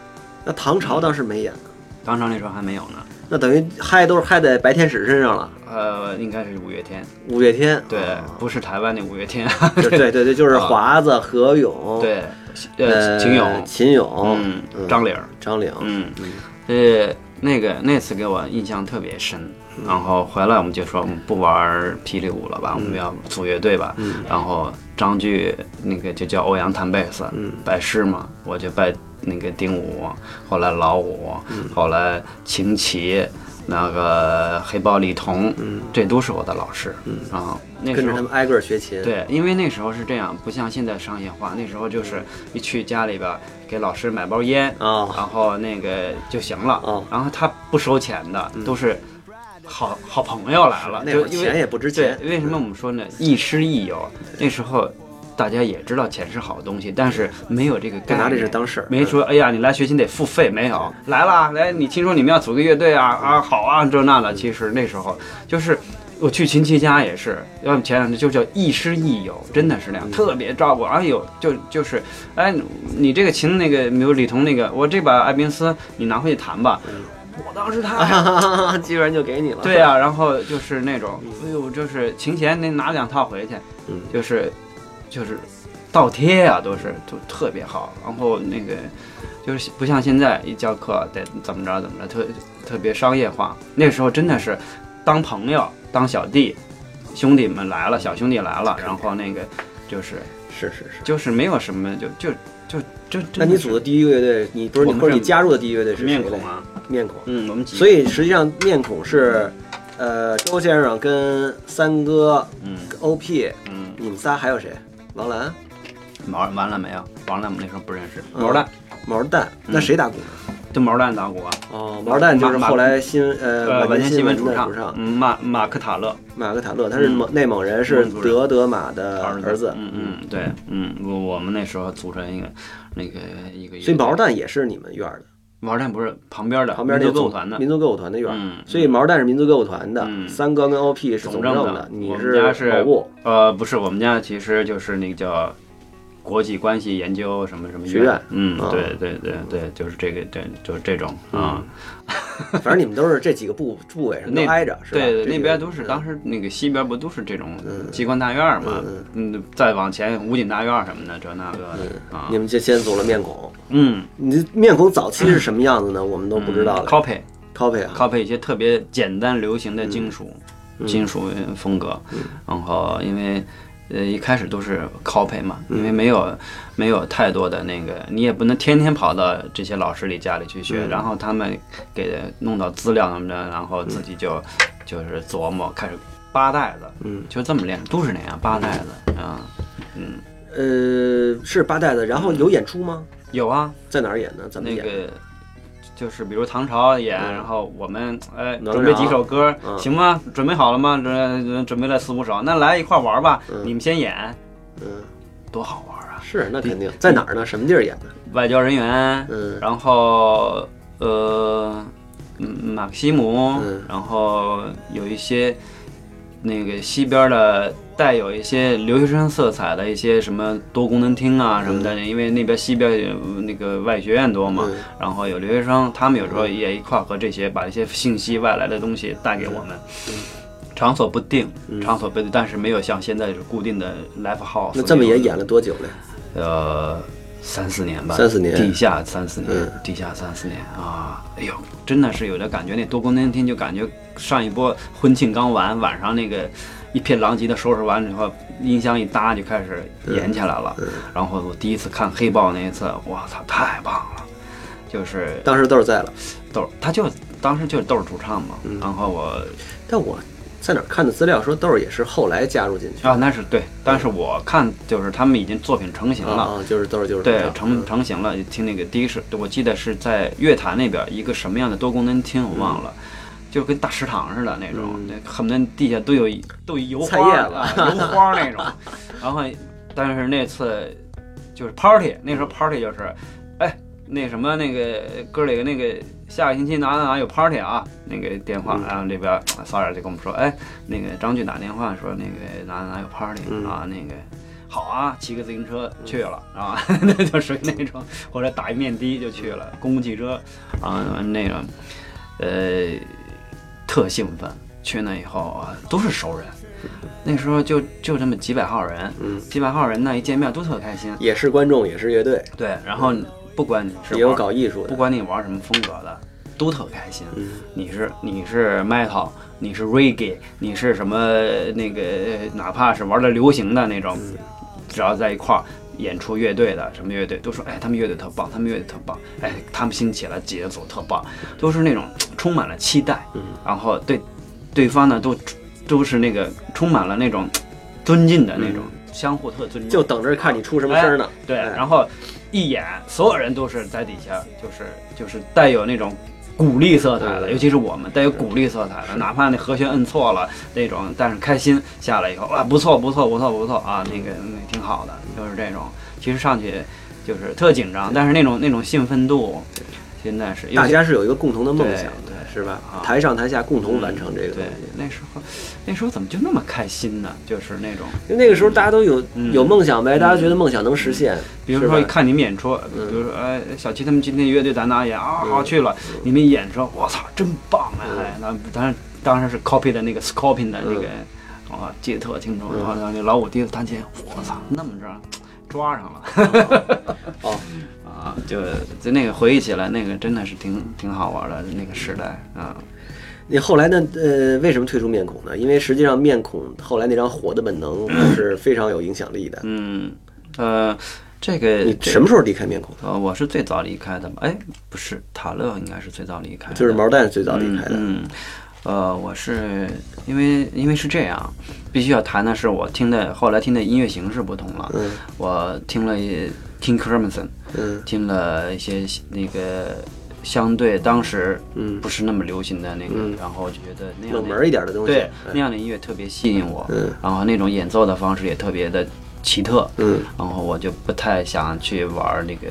那唐朝当时没演呢，唐朝那时候还没有呢。那等于嗨都是嗨在白天使身上了。呃，应该是五月天，五月天，对，哦不是台湾那五月天，就对对对，就是啊华子、何勇，对，呃，呃，秦勇，秦勇，嗯，嗯张岭儿，张岭，嗯，呃，那个那次给我印象特别深。然后回来我们就说我们不玩霹雳舞了吧，我们要组乐队吧。嗯然后张炬那个就叫欧阳弹贝斯，嗯拜师嘛，我就拜那个丁武，后来老五，嗯后来秦琪，那个黑豹李彤，嗯这都是我的老师。嗯啊，那时候跟着他们挨个儿学琴，，对，因为那时候是这样，不像现在商业化。那时候就是一去家里边给老师买包烟，啊，然后那个就行了。哦然后他不收钱的，都是好好朋友来了，那就钱也不值对钱，，为什么我们说呢？亦师亦友。那时候大家也知道钱是好东西，但是没有这个概念，别拿这是当事儿，没说，哎呀，你来学琴得付费，没有。来了，来，你听说你们要组个乐队啊啊，好啊，这那的。其实那时候就是我去琴棋家也是，要前两天就叫亦师亦友，真的是那样，特别照顾。哎呦，就就是，哎，你这个琴那个，比如李彤那个，我这把艾宾斯你拿回去弹吧。我当时他基本上就给你了，对啊，然后就是那种，哎呦，就是琴弦那拿两套回去，嗯。就是就是倒贴啊、都是都特别好。然后那个就是不像现在一教课得怎么着怎么着，特特别商业化。那时候真的是当朋友、当小弟，兄弟们来了，小兄弟来了，然后那个就是是是是。就是没有什么，就就就就。那你组的第一个乐队，你不是我们是或者你加入的第一个乐队是谁面孔？啊，面孔。嗯，我们几所以实际上面孔是，呃，周先生跟三哥、嗯 OP，嗯，你们仨还有谁？王兰、毛完了没有？王兰我们那时候不认识，嗯。毛蛋。毛蛋，那谁打鼓呢？就毛蛋打鼓啊。哦，毛蛋就是后来新呃呃，晚间间新闻闻主唱，的主唱。嗯，马马克塔勒。马克塔勒，他是嗯。蒙内蒙人，是蒙古人。德德玛的儿儿子。嗯嗯，对，嗯，我我们那时候组成一个那个一个乐队，所以毛蛋也是你们院儿的，毛蛋不是旁边的旁边那个总团的。民族歌舞团的院儿。嗯所以毛蛋是民族歌舞团的，嗯。三哥跟 OP 是总政政的，你是某部呃，不是，我们家其实就是那个叫国际关系研究什么什么学院嗯啊，对对对对，就是这个，对，就是这种啊。反正你们都是这几个部部委上都挨着，是吧？对对，那边都是嗯当时那个西边不都是这种机关大院嘛？嗯，再往前武警大院什么的，这那个的啊你。们就先组了面孔。嗯你面孔早期是什么样子呢？我们都不知道了。，copy copy 啊，copy 一些特别简单流行的金属金属风格，然后因为。呃，一开始都是 copy 嘛，因为没有没有太多的那个，你也不能天天跑到这些老师里家里去学，然后他们给弄到资料什么的，然后自己就就是琢磨，开始扒袋子，嗯，就这么练，都是那样扒袋子啊，嗯，呃，是扒袋子。然后有演出吗？有啊，在哪儿演呢？怎么演？那个就是比如唐朝演，然后我们哎准备几首歌，嗯行吗？准备好了吗？准准备了四五首，那来一块玩吧。你们先演，嗯，多好玩啊！是那肯定在哪儿呢？什么地儿演的？外交人员，嗯然后呃，嗯马克西姆，嗯然后有一些那个西边的带有一些留学生色彩的一些什么多功能厅啊什么的，因为那边西边有那个外语学院多嘛，嗯然后有留学生，他们有时候也一块儿和这些把一些信息外来的东西带给我们。场所不定，场所不定，但是没有像现在是固定的 life house。那这么也演了多久了？呃，三四年吧，三四年地下三四年，嗯地下三四年啊！哎呦，真的是有的感觉，那多功能厅就感觉上一波婚庆刚完，晚上那个一片狼藉的收拾完之后，音箱一搭就开始演起来了。嗯然后我第一次看黑豹那一次，我操，太棒了！就是当时豆儿在了，豆儿，他就当时就是豆儿主唱嘛，嗯然后我但我在哪儿看的资料说豆儿也是后来加入进去啊，那是对，但是我看就是他们已经作品成型了。啊，就是豆儿就是对成成型了。听那个第一是，我记得是在乐坛那边一个什么样的多功能厅，我忘了。就跟大食堂似的那种，那恨不得地下都有都有油花菜叶子啊油花那种。然后，但是那次就是 party，那时候 party 就是，哎，那什么那个哥几个那个下个星期哪哪哪有 party 啊？那个电话，然后这边骚点就跟我们说，哎，那个张俊打电话说那个哪哪哪有 party 啊，那个。好啊，骑个自行车去了啊，那就属于那种，或者打一面的就去了，公共汽车啊，那个，呃，特兴奋。去那以后啊，都是熟人，那时候就就这么几百号人，嗯几百号人呢，一见面都特开心。也是观众，也是乐队，对，然后不管你是也有搞艺术的不，管你玩什么风格的，都特开心。嗯你是你是 metal，你是 reggae，你是什么那个，哪怕是玩的流行的那种，嗯只要在一块儿演出乐队的什么乐队，都说哎他们乐队特棒，他们乐队特棒，哎他们兴起了节奏特棒，都是那种充满了期待，嗯然后对对方呢都都是那个充满了那种尊敬的那种，相互特尊敬，就等着看你出什么声呢。对，哎。然后一演，所有人都是在底下，就是就是带有那种鼓励色彩的，尤其是我们带有鼓励色彩的，哪怕那和弦摁错了那种，但是开心下来以后，啊，不错不错不错不错啊，那个那挺好的，就是这种。其实上去就是特紧张，但是那种那种兴奋度，现在是大家是有一个共同的梦想对的，是吧啊？台上台下共同完成这个东对西。那时候那时候怎么就那么开心呢？就是那种。因为那个时候大家都有嗯有梦想呗，大家觉得梦想能实现。比如说看你们演出，嗯比如说哎，小七他们今天乐队在哪演啊？好去了，你们演说，我操，真棒啊！嗯哎，那当然当然是 copy 的那个 Scorpion 的那个，哇，记得特清楚。嗯然后那老五第一次弹琴，我操，那么着抓上了。哦，啊，就就那个回忆起来，那个真的是挺挺好玩的那个时代啊。你后来呢？呃，为什么退出面孔呢？因为实际上面孔后来那张《火的本能》是非常有影响力的。嗯，呃，这个你什么时候离开面孔的？呃，我是最早离开的吧？哎，不是，塔勒应该是最早离开的，就是毛蛋最早离开的。嗯，嗯呃，我是因为因为是这样，必须要谈的是我听的后来听的音乐形式不同了。嗯我听了一 King Crimson，嗯。听了一些那个相对当时嗯。不是那么流行的那个，嗯。然后就觉得那样的冷门一点的东西。对哎那样的音乐特别吸引我，嗯。然后那种演奏的方式也特别的奇特，嗯。然后我就不太想去玩那个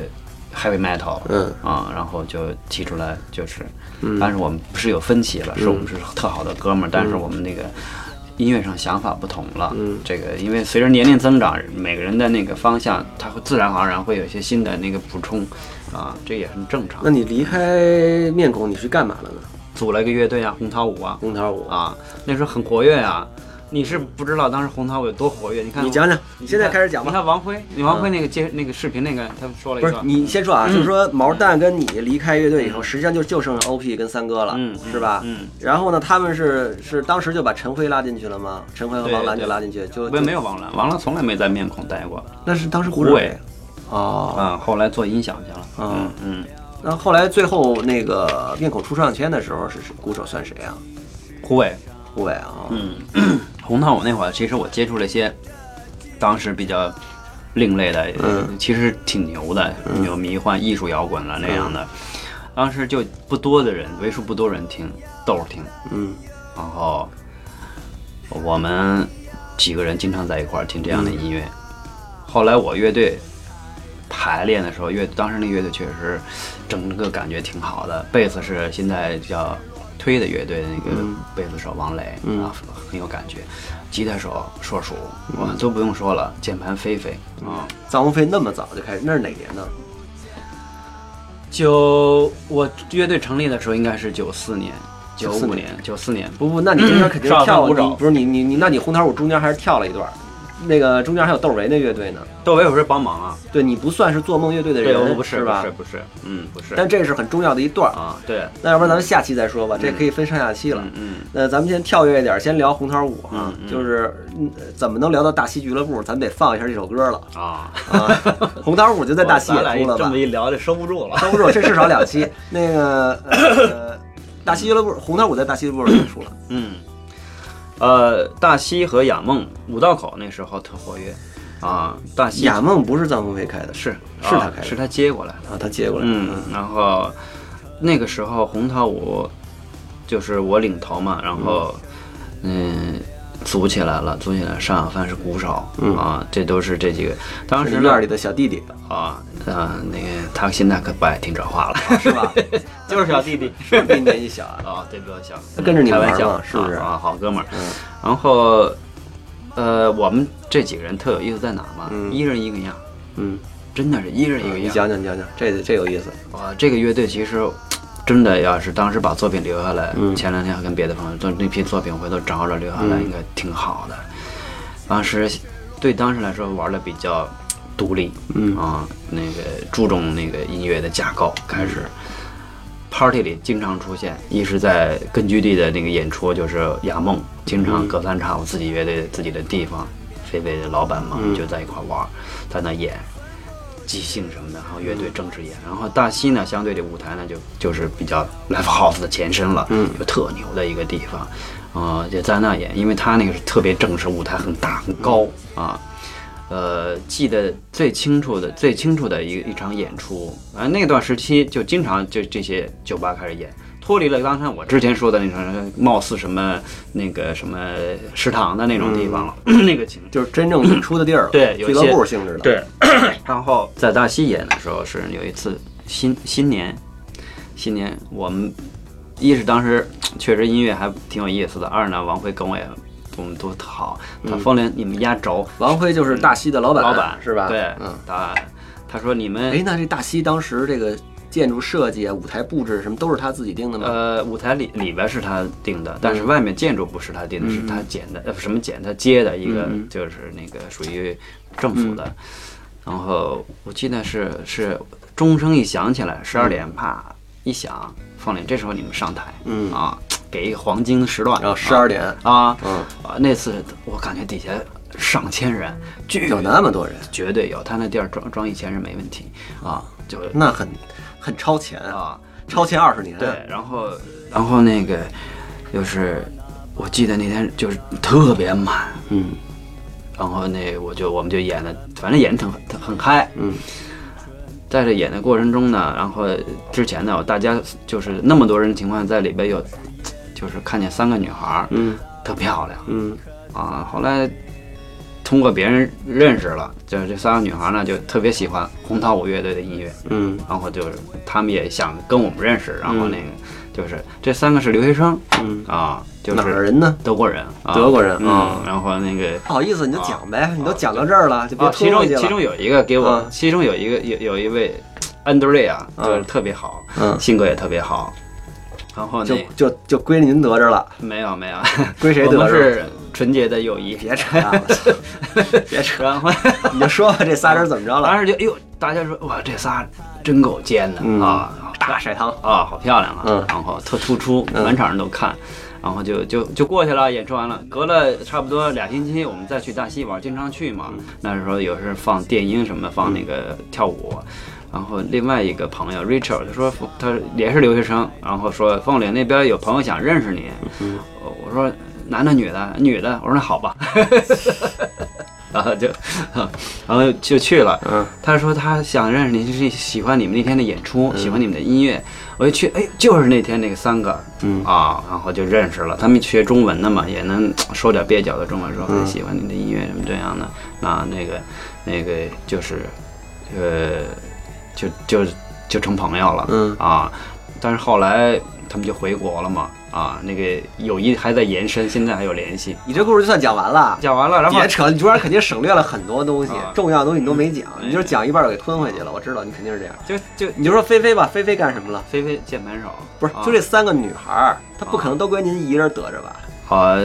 heavy metal，嗯。啊，然后就提出来就是，但是我们不是有分歧了，是我们是特好的哥们儿，但是我们那个音乐上想法不同了。嗯这个因为随着年龄增长，每个人的那个方向，他会自然而然会有一些新的那个补充，啊，这也很正常那。你离开面孔，你去干嘛了呢？组了一个乐队啊，红桃五啊，红桃五，啊，那时候很活跃啊。你是不知道当时红桃五有多活跃，你看你讲讲，你现在开始讲吧你吧。看王辉，你王辉那个接那个视频那个，他说了一不是，你先说啊，就是说毛蛋跟你离开乐队以后，实际上就就剩 OP 跟三哥了，嗯是吧？嗯，然后呢，他们是是当时就把陈辉拉进去了吗？陈辉和王兰就拉进去，就不没有王兰，王兰从来没在面孔待过那是当时胡胡伟哦，啊，后来做音响去了。嗯嗯嗯，那后来最后那个面孔出上签的时候，是是鼓手算谁啊？胡伟，胡伟啊，嗯，红糖我那会儿，其实我接触了一些当时比较另类的，嗯其实挺牛的，有迷幻艺术摇滚了那样的。当时就不多的人，为数不多人听，豆儿听，嗯然后我们几个人经常在一块儿听这样的音乐。后来我乐队排练的时候，乐当时那乐队确实整个感觉挺好的。贝斯是现在叫推的乐队的那个嗯贝斯手王磊、嗯啊，很有感觉。吉他手硕鼠，我都不用说了，键盘飞飞啊。臧鸿飞那么早就开始，那是哪年呢？九我乐队成立的时候应该是九四年、九94五年、九四年。不不，那你中间肯定跳了，不是你你你，那你红桃五中间还是跳了一段儿，那个中间还有窦唯那乐队呢。窦唯我是帮忙啊，对你不算是做梦乐队的，人，不是吧？不是不是，嗯，不是。但这是很重要的一段。啊，对，那要不然咱们下期再说吧，这可以分上下期了。嗯嗯，那咱们先跳跃一点，先聊红桃五啊，就是嗯怎么能聊到大西俱乐部，咱们得放一下这首歌了啊，啊。红桃五就在大西咱俩也出了吧这么？一聊就收不住了。收不住，这至少两期。那个呃，大西俱乐部，红桃五在大西俱乐部也出了。嗯，呃，大西和雅梦五道口那时候特活跃啊，大西雅梦不是臧鸿飞开的，是是他开的啊是他接过来的。啊，他接过来的。嗯，然后那个时候红桃五就是我领头嘛，然后嗯。组起来了，组起来。上小帆是鼓手、嗯啊，这都是这几个。当时院里的小弟弟啊，啊，那个他现在可不爱听这话了，是吧？就是小弟弟。是比你年纪小啊？啊，对，比我小，他跟着你开玩笑是不是啊？啊好哥们儿。嗯然后，呃，我们这几个人特有意思在哪儿嘛？嗯一人一个样，嗯，真的是一人一个你样。讲讲你讲讲，这这有意思。哇，这个乐队其实真的要是当时把作品留下来，嗯前两天还跟别的朋友说那批作品回头找找留下来，嗯应该挺好的。当时对当时来说玩的比较独立，嗯啊，那个注重那个音乐的架构，开始 party 里经常出现，一是在根据地的那个演出，就是雅梦，经常隔三差五自己乐队自己的地方，菲菲的老板嘛，嗯。就在一块玩，在那演。即兴什么的，然后乐队正式演，然后大西呢，相对这舞台呢，就就是比较 live house 的前身了，嗯就特牛的一个地方，啊、就在那演，因为他那个是特别正式，舞台很大很高啊，呃，记得最清楚的最清楚的一一场演出，啊、那段时期就经常就这些酒吧开始演，脱离了刚才我之前说的那种貌似什么那个什么食堂的那种地方了，那个情就是真正演出的地儿了，对有俱乐部性质的。对，然后在大西演的时候是有一次新新年，新年我们一是当时确实音乐还挺有意思的，二呢王辉跟我也我们都好，他风铃你们压轴，王辉就是大西的老板，老板是吧？对，嗯。他他说你们哎，那这大西当时这个建筑设计啊、舞台布置什么都是他自己定的吗？呃，舞台里里边是他定的，但是外面建筑不是他定的，是他剪的，呃，什么剪，他接的一个，就是那个属于政府的。然后我记得是是钟声一响起来，十二点啪一响，放脸，这时候你们上台，嗯啊，给一个黄金时段，然后十二点，啊嗯，啊，那次我感觉底下上千人，巨有那么多人，绝对有，他那地儿装装一千人没问题啊，就那很很超前啊，啊。超前二十年。对，然后然后那个就是我记得那天就是特别满，嗯。然后那我就我们就演的，反正演的很很嗨。嗯。在这演的过程中呢，然后之前呢，大家就是那么多人的情况下，在里边有就是看见三个女孩儿嗯特漂亮嗯啊，后来。通过别人认识了，就是这三个女孩呢，就特别喜欢红桃五乐队的音乐，嗯然后就是他们也想跟我们认识，然后那个就是这三个是留学生嗯，啊，就是哪儿人呢？德国人，啊德国人啊嗯，然后那个不好意思，你就讲呗，你都讲到这儿了，就别啊，其。中其中有一个给我嗯，其中有一个有有一位安德烈啊，嗯就是特别好，嗯，性格也特别好。然后就就就归您得着了，没有没有，归谁得着？们是纯洁的友谊。别扯淡了，别扯，然后你就说吧，这仨人怎么着了？当时就哎呦，大家说哇，这仨真够尖的嗯啊，大晒汤，啊，好漂亮啊，嗯然后特突出，嗯满场人都看。然后就就就过去了，演出完了，隔了差不多俩星期，我们再去大西玩，经常去嘛。嗯那时候有时放电音什么，放那个跳舞。然后另外一个朋友 Rachel，他说他也是留学生，然后说凤岭那边有朋友想认识你。嗯我说男的女的？女的。我说那好吧。然后就，然后就去了。嗯他说他想认识你，就是喜欢你们那天的演出，嗯喜欢你们的音乐。我就去，哎，就是那天那个三个嗯啊，然后就认识了。他们学中文的嘛，也能说点蹩脚的中文，说嗯很喜欢你的音乐什么这样的。那那个那个就是，呃，就就就成朋友了。嗯啊，但是后来他们就回国了嘛。啊，那个友谊还在延伸，现在还有联系。你这故事就算讲完了。讲完了，然后别扯，你中间肯定省略了很多东西啊，重要的东西你都没讲，嗯你就是讲一半儿给吞回去了。我知道你肯定是这样。就就你就说菲菲吧，菲菲干什么了？菲菲键盘手不是，啊就这三个女孩儿，她不可能都归您一人得着吧？好，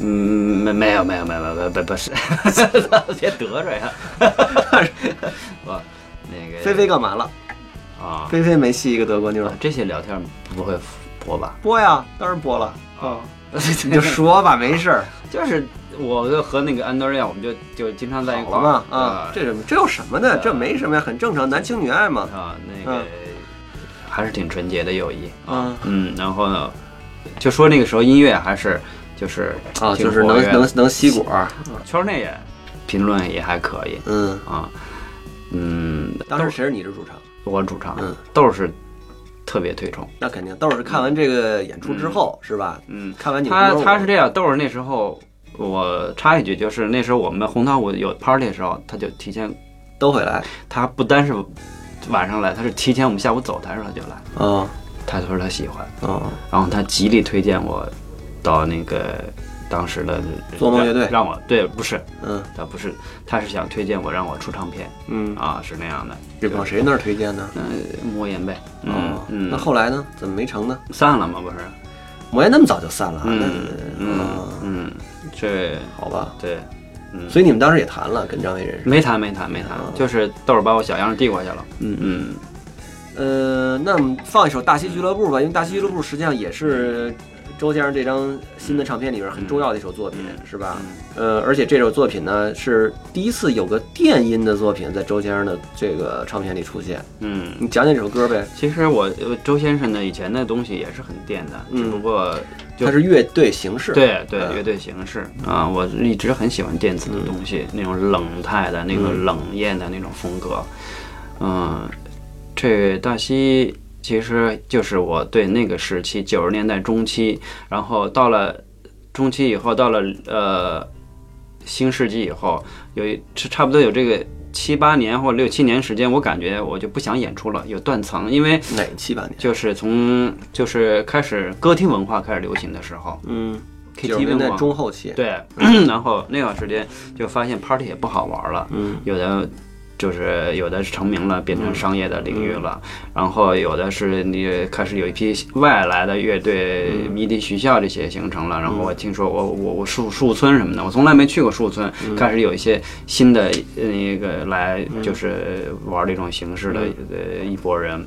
嗯，没没有没有没有没有不不是，别得着呀。不，那个菲菲干嘛了？啊，菲菲没戏一个德国妞儿，这些聊天不会播吧？播呀，当然播了。啊，你就说吧，没事儿，就是我就和那个安德烈，我们就就经常在一块儿嘛啊，这这什么？这有什么的？这没什么呀，很正常，男情女爱嘛。啊那个嗯还是挺纯洁的友谊。啊嗯，然后呢，就说那个时候音乐还是就是啊，就是能能能吸果儿。圈内也评论也还可以嗯，啊。嗯，当时谁是你是主唱？我主唱嗯。豆是特别推崇。那肯定豆是看完这个演出之后，是吧？嗯，看完你他他是这样，豆儿那时候我插一句，就是那时候我们红桃舞有 party 的时候，他就提前，都会来。他不单是晚上来，他是提前我们下午走台时候他就来，啊他说他喜欢，啊然后他极力推荐我到那个当时的做梦乐队让我对不是嗯他不是，他是想推荐我让我出唱片嗯，啊，是那样的，这往谁那儿推荐呢？嗯，魔岩呗，嗯哦，嗯，那后来呢？怎么没成呢？散了吗？不是，莫言那么早就散了，嗯嗯啊嗯，这好吧。对，嗯，所以你们当时也谈了，跟张伟认识。没谈没谈没谈，就是豆儿把我小样递过去了。嗯嗯，呃，那我们放一首《大西俱乐部》吧，因为《大西俱乐部》实际上也是周先生这张新的唱片里边很重要的一首作品，是吧？呃，而且这首作品呢是第一次有个电音的作品在周先生的这个唱片里出现。嗯，你讲讲这首歌呗？其实我呃周先生呢以前的东西也是很电的，嗯只不过就它是乐队形式。对对嗯乐队形式啊，我一直很喜欢电子的东西，那种冷态的那个嗯冷艳的那种风格。嗯，这大西其实就是我对那个时期九十年代中期，然后到了中期以后，到了呃新世纪以后，有一是差不多有这个七八年或六七年时间，我感觉我就不想演出了，有断层，因为哪七八年？就是从就是开始歌厅文化开始流行的时候嗯，，KTV 年代文化中后期。对，然后那段时间就发现 party 也不好玩了，嗯有的就是有的是成名了，变成商业的领域了，然后有的是你开始有一批外来的乐队，迷笛学校这些形成了。然后我听说我我我树树村什么的，我从来没去过树村，开始有一些新的呃那个来就是玩这种形式的呃一拨人。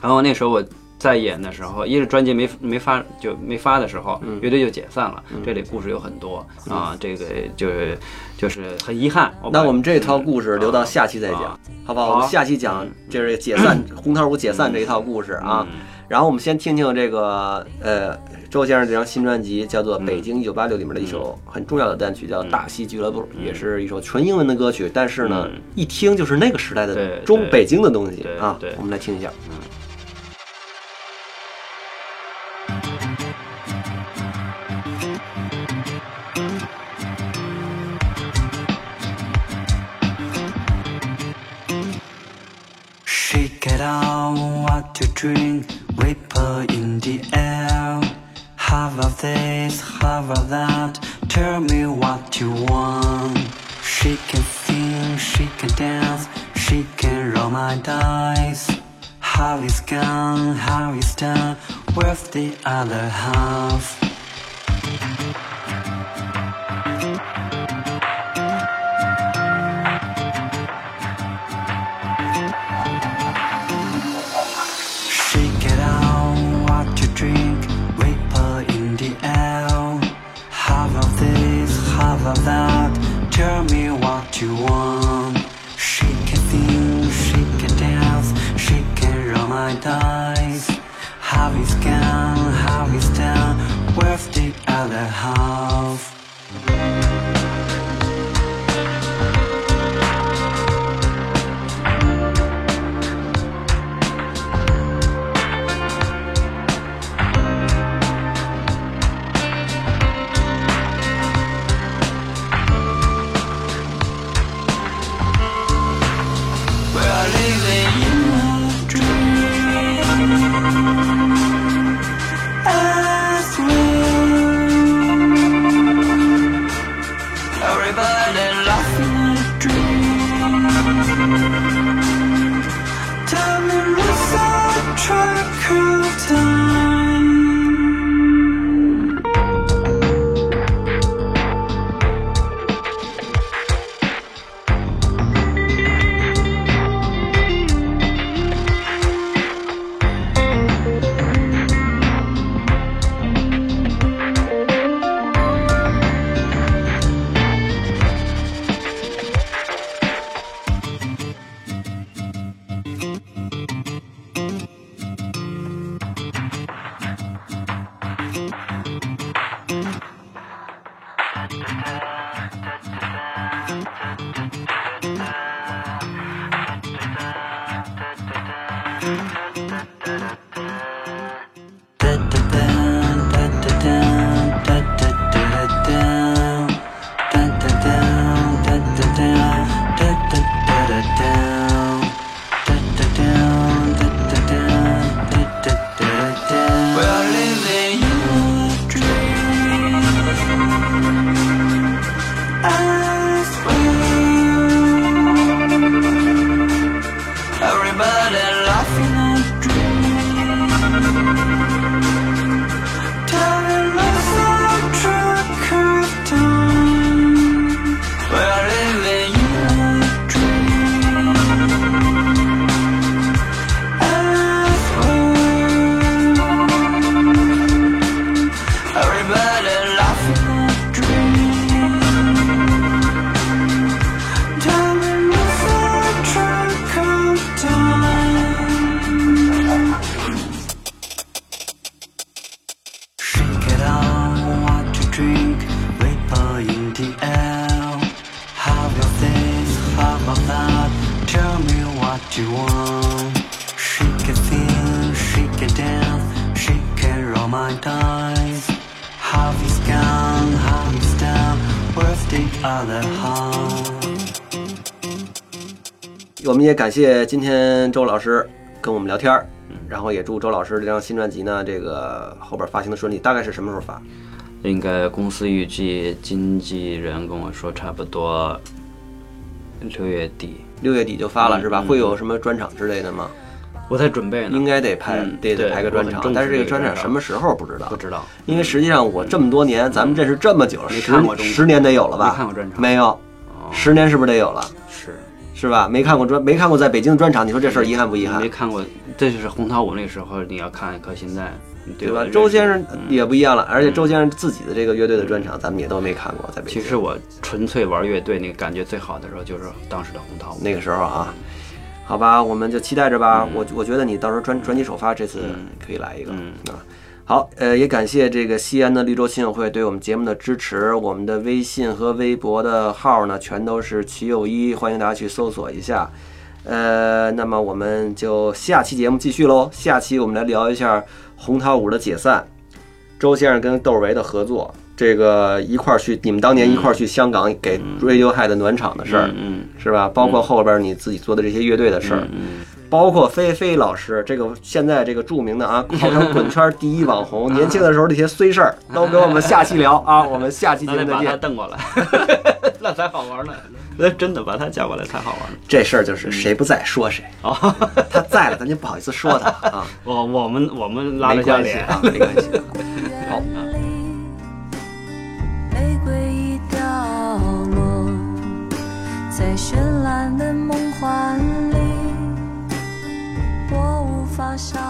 然后那时候我在演的时候，一是专辑没没发就没发的时候，乐队就解散了。这里故事有很多啊，这个就是就是很遗憾。那我们这套故事留到下期再讲啊，好不好？我们下期讲就是解散红桃五解散这一套故事啊。然后我们先听听这个呃周先生这张新专辑叫做《北京一九八六》里面的一首很重要的单曲，叫《大西俱乐部》，也是一首纯英文的歌曲，但是呢嗯，一听就是那个时代的中北京的东西啊。我们来听一下。She drink vapor in the air. Half of this, half of that. Tell me what you want. She can sing, she can dance, she can roll my dice. Half is gone, half is done. Where's the other half? 我们也感谢今天周老师跟我们聊天儿，然后也祝周老师这张新专辑呢，这个后边发行的顺利。大概是什么时候发？应该公司预计经纪人跟我说差不多六月底，六月底就发了是吧？嗯会有什么专场之类的吗？我在准备呢，应该得拍，嗯得得对拍个专场，但是这个专场什么时候不知道不。知道。因为实际上我这么多年，咱们认识这么久十十年得有了吧？没看过专场没有，哦十年是不是得有了？是是吧？没看过专，没看过在北京的专场，你说这事儿遗憾不遗憾没？看过，这就是红桃五那个时候，你要看可现在，对吧周先生嗯也不一样了，而且周先生自己的这个乐队的专场，咱们也都没看过，在北京。其实我纯粹玩乐队那个感觉最好的时候，就是当时的红桃五。那个时候啊，好吧，我们就期待着吧。我我觉得你到时候专专辑首发这次可以来一个、嗯啊。好，呃，也感谢这个西安的绿洲亲友会对我们节目的支持。我们的微信和微博的号呢，全都是齐友一，欢迎大家去搜索一下。呃，那么我们就下期节目继续喽。下期我们来聊一下红桃五的解散，周先生跟窦唯的合作，这个一块儿去，你们当年一块儿去香港给 Radiohead 暖场的事儿。嗯是吧？包括后边你自己做的这些乐队的事儿。嗯包括菲菲老师，这个现在这个著名的啊，号称滚圈第一网红，年轻的时候那些碎事儿都给我们下期聊啊，我们下期节目再见。瞪过来，那才好玩呢。那真的把他叫过来才好玩呢。这事儿就是谁不在说谁啊，他在了咱就不好意思说他啊。我我们我们拉了下脸啊，没关系。好。在绚烂的梦幻。我无法想